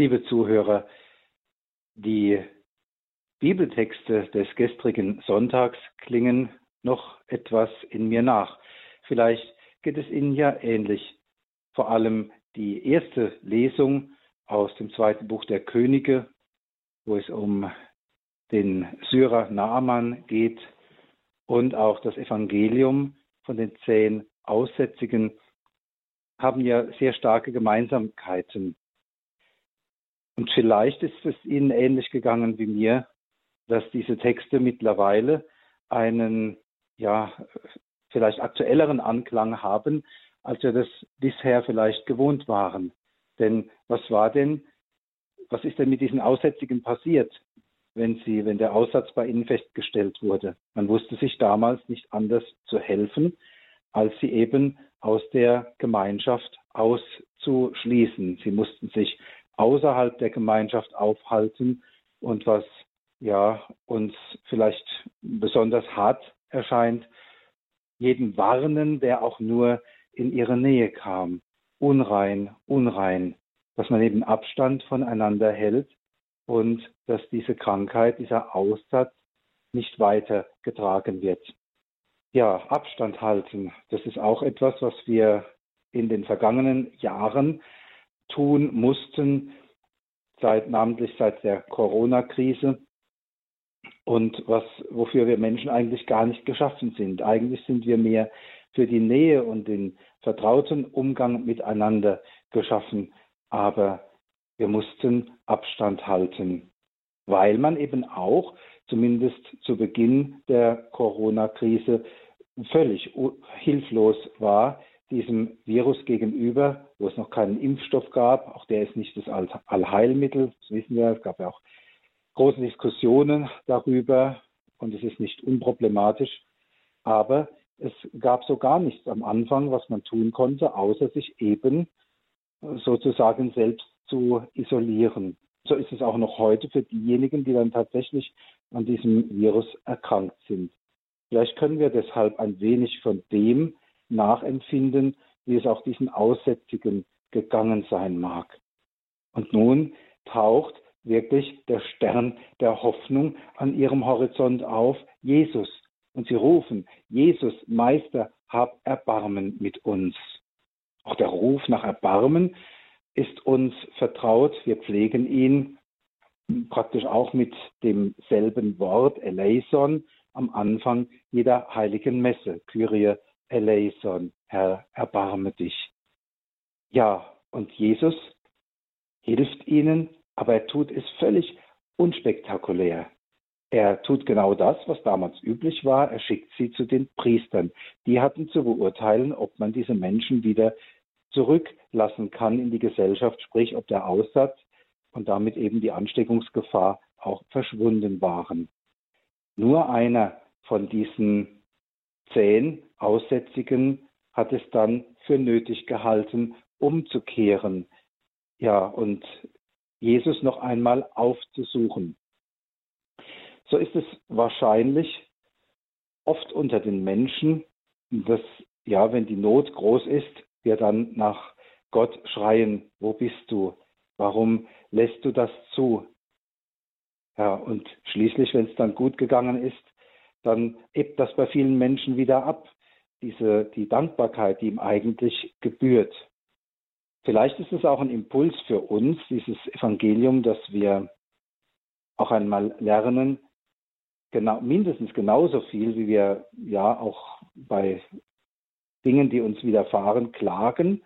Liebe Zuhörer, die Bibeltexte des gestrigen Sonntags klingen noch etwas in mir nach. Vielleicht geht es Ihnen ja ähnlich. Vor allem die erste Lesung aus dem zweiten Buch der Könige, wo es um den Syrer Naaman geht und auch das Evangelium von den zehn Aussätzigen haben ja sehr starke Gemeinsamkeiten. Und vielleicht ist es Ihnen ähnlich gegangen wie mir, dass diese Texte mittlerweile einen, ja, vielleicht aktuelleren Anklang haben, als wir das bisher vielleicht gewohnt waren. Denn was war denn, was ist denn mit diesen Aussätzigen passiert, wenn sie, wenn der Aussatz bei ihnen festgestellt wurde? Man wusste sich damals nicht anders zu helfen, als sie eben aus der Gemeinschaft auszuschließen. Sie mussten sich außerhalb der Gemeinschaft aufhalten und was ja uns vielleicht besonders hart erscheint, jeden warnen, der auch nur in ihre Nähe kam. Unrein, unrein, dass man eben Abstand voneinander hält und dass diese Krankheit, dieser Aussatz nicht weitergetragen wird. Ja, Abstand halten, das ist auch etwas, was wir in den vergangenen Jahren tun mussten, seit, namentlich seit der Corona-Krise und was, wofür wir Menschen eigentlich gar nicht geschaffen sind. Eigentlich sind wir mehr für die Nähe und den vertrauten Umgang miteinander geschaffen, aber wir mussten Abstand halten, weil man eben auch, zumindest zu Beginn der Corona-Krise, völlig hilflos war, diesem Virus gegenüber, wo es noch keinen Impfstoff gab. Auch der ist nicht das Allheilmittel, das wissen wir. Es gab ja auch große Diskussionen darüber und es ist nicht unproblematisch. Aber es gab so gar nichts am Anfang, was man tun konnte, außer sich eben sozusagen selbst zu isolieren. So ist es auch noch heute für diejenigen, die dann tatsächlich an diesem Virus erkrankt sind. Vielleicht können wir deshalb ein wenig von dem nachempfinden, wie es auch diesen Aussätzigen gegangen sein mag. Und nun taucht wirklich der Stern der Hoffnung an ihrem Horizont auf, Jesus. Und sie rufen, Jesus, Meister, hab Erbarmen mit uns. Auch der Ruf nach Erbarmen ist uns vertraut. Wir pflegen ihn praktisch auch mit demselben Wort, eleison, am Anfang jeder heiligen Messe, Kyrie eleison, Herr, erbarme dich. Ja, und Jesus hilft ihnen, aber er tut es völlig unspektakulär. Er tut genau das, was damals üblich war. Er schickt sie zu den Priestern. Die hatten zu beurteilen, ob man diese Menschen wieder zurücklassen kann in die Gesellschaft, sprich ob der Aussatz und damit eben die Ansteckungsgefahr auch verschwunden waren. Nur einer von diesen zehn Aussätzigen hat es dann für nötig gehalten, umzukehren. Ja, und Jesus noch einmal aufzusuchen. So ist es wahrscheinlich oft unter den Menschen, dass, ja, wenn die Not groß ist, wir dann nach Gott schreien, wo bist du? Warum lässt du das zu? Ja, und schließlich, wenn es dann gut gegangen ist, dann ebbt das bei vielen Menschen wieder ab diese, die Dankbarkeit, die ihm eigentlich gebührt. Vielleicht ist es auch ein Impuls für uns, dieses Evangelium, dass wir auch einmal lernen, genau, mindestens genauso viel, wie wir ja auch bei Dingen, die uns widerfahren, klagen,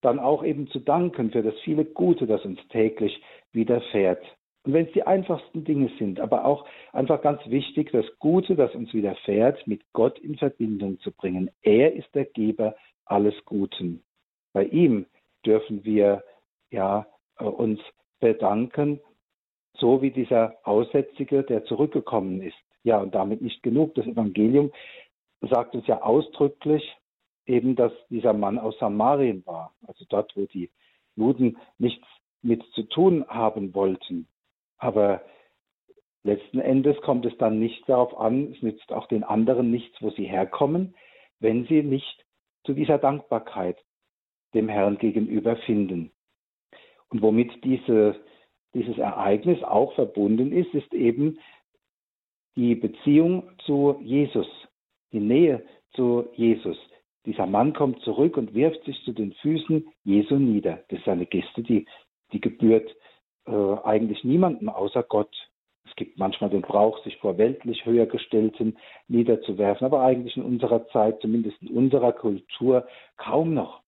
dann auch eben zu danken für das viele Gute, das uns täglich widerfährt. Und wenn es die einfachsten Dinge sind, aber auch einfach ganz wichtig, das Gute, das uns widerfährt, mit Gott in Verbindung zu bringen. Er ist der Geber alles Guten. Bei ihm dürfen wir ja äh, uns bedanken, so wie dieser Aussätzige, der zurückgekommen ist. Ja, und damit nicht genug. Das Evangelium sagt uns ja ausdrücklich eben, dass dieser Mann aus Samarien war, also dort, wo die Juden nichts mit zu tun haben wollten. Aber letzten Endes kommt es dann nicht darauf an, es nützt auch den anderen nichts, wo sie herkommen, wenn sie nicht zu dieser Dankbarkeit dem Herrn gegenüber finden. Und womit diese, dieses Ereignis auch verbunden ist, ist eben die Beziehung zu Jesus, die Nähe zu Jesus. Dieser Mann kommt zurück und wirft sich zu den Füßen Jesu nieder. Das ist eine Geste, die, die gebührt äh, eigentlich niemandem außer Gott. Es gibt manchmal den Brauch, sich vor weltlich höhergestellten niederzuwerfen, aber eigentlich in unserer Zeit, zumindest in unserer Kultur, kaum noch.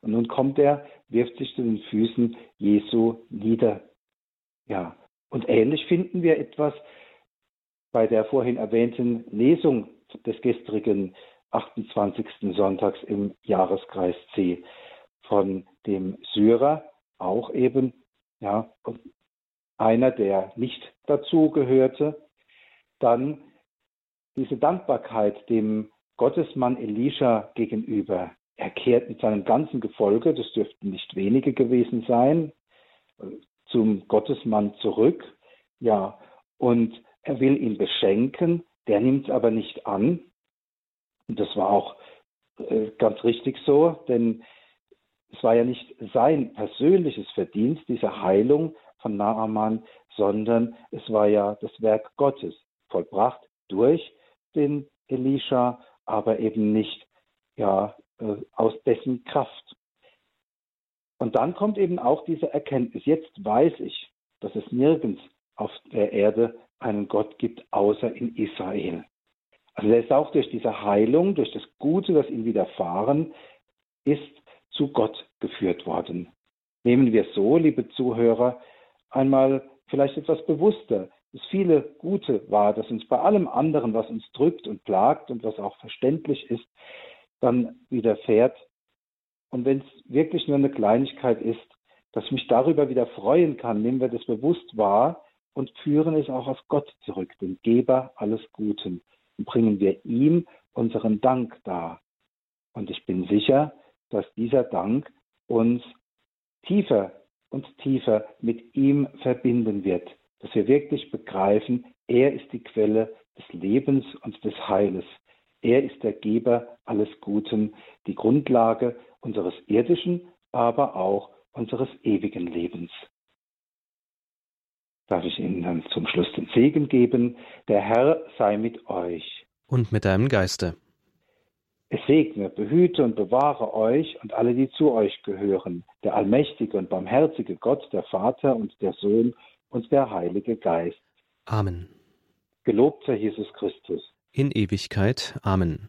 Und nun kommt er, wirft sich zu den Füßen Jesu nieder. Ja, und ähnlich finden wir etwas bei der vorhin erwähnten Lesung des gestrigen 28. Sonntags im Jahreskreis C von dem Syrer, auch eben ja, einer, der nicht dazu gehörte. Dann diese Dankbarkeit dem Gottesmann Elisha gegenüber. Er kehrt mit seinem ganzen Gefolge, das dürften nicht wenige gewesen sein, zum Gottesmann zurück. Ja, und er will ihn beschenken, der nimmt es aber nicht an. Und das war auch äh, ganz richtig so, denn es war ja nicht sein persönliches Verdienst, diese Heilung von Naaman, sondern es war ja das Werk Gottes, vollbracht durch den Elisha, aber eben nicht ja, äh, aus dessen Kraft. Und dann kommt eben auch diese Erkenntnis. Jetzt weiß ich, dass es nirgends auf der Erde einen Gott gibt, außer in Israel. Also er ist auch durch diese Heilung, durch das Gute, das ihm widerfahren ist, zu Gott geführt worden. Nehmen wir so, liebe Zuhörer, einmal vielleicht etwas bewusster das viele Gute war, das uns bei allem anderen, was uns drückt und plagt und was auch verständlich ist, dann widerfährt. Und wenn es wirklich nur eine Kleinigkeit ist, dass ich mich darüber wieder freuen kann, nehmen wir das bewusst wahr und führen es auch auf Gott zurück, den Geber alles Guten, und bringen wir ihm unseren Dank dar. Und ich bin sicher, dass dieser Dank uns tiefer und tiefer mit ihm verbinden wird, dass wir wirklich begreifen, er ist die Quelle des Lebens und des Heiles. Er ist der Geber alles Guten, die Grundlage unseres irdischen, aber auch unseres ewigen Lebens. Darf ich Ihnen dann zum Schluss den Segen geben? Der Herr sei mit euch. Und mit deinem Geiste. Es segne, behüte und bewahre euch und alle, die zu euch gehören, der allmächtige und barmherzige Gott, der Vater und der Sohn und der Heilige Geist. Amen. Gelobt sei Jesus Christus. In Ewigkeit. Amen.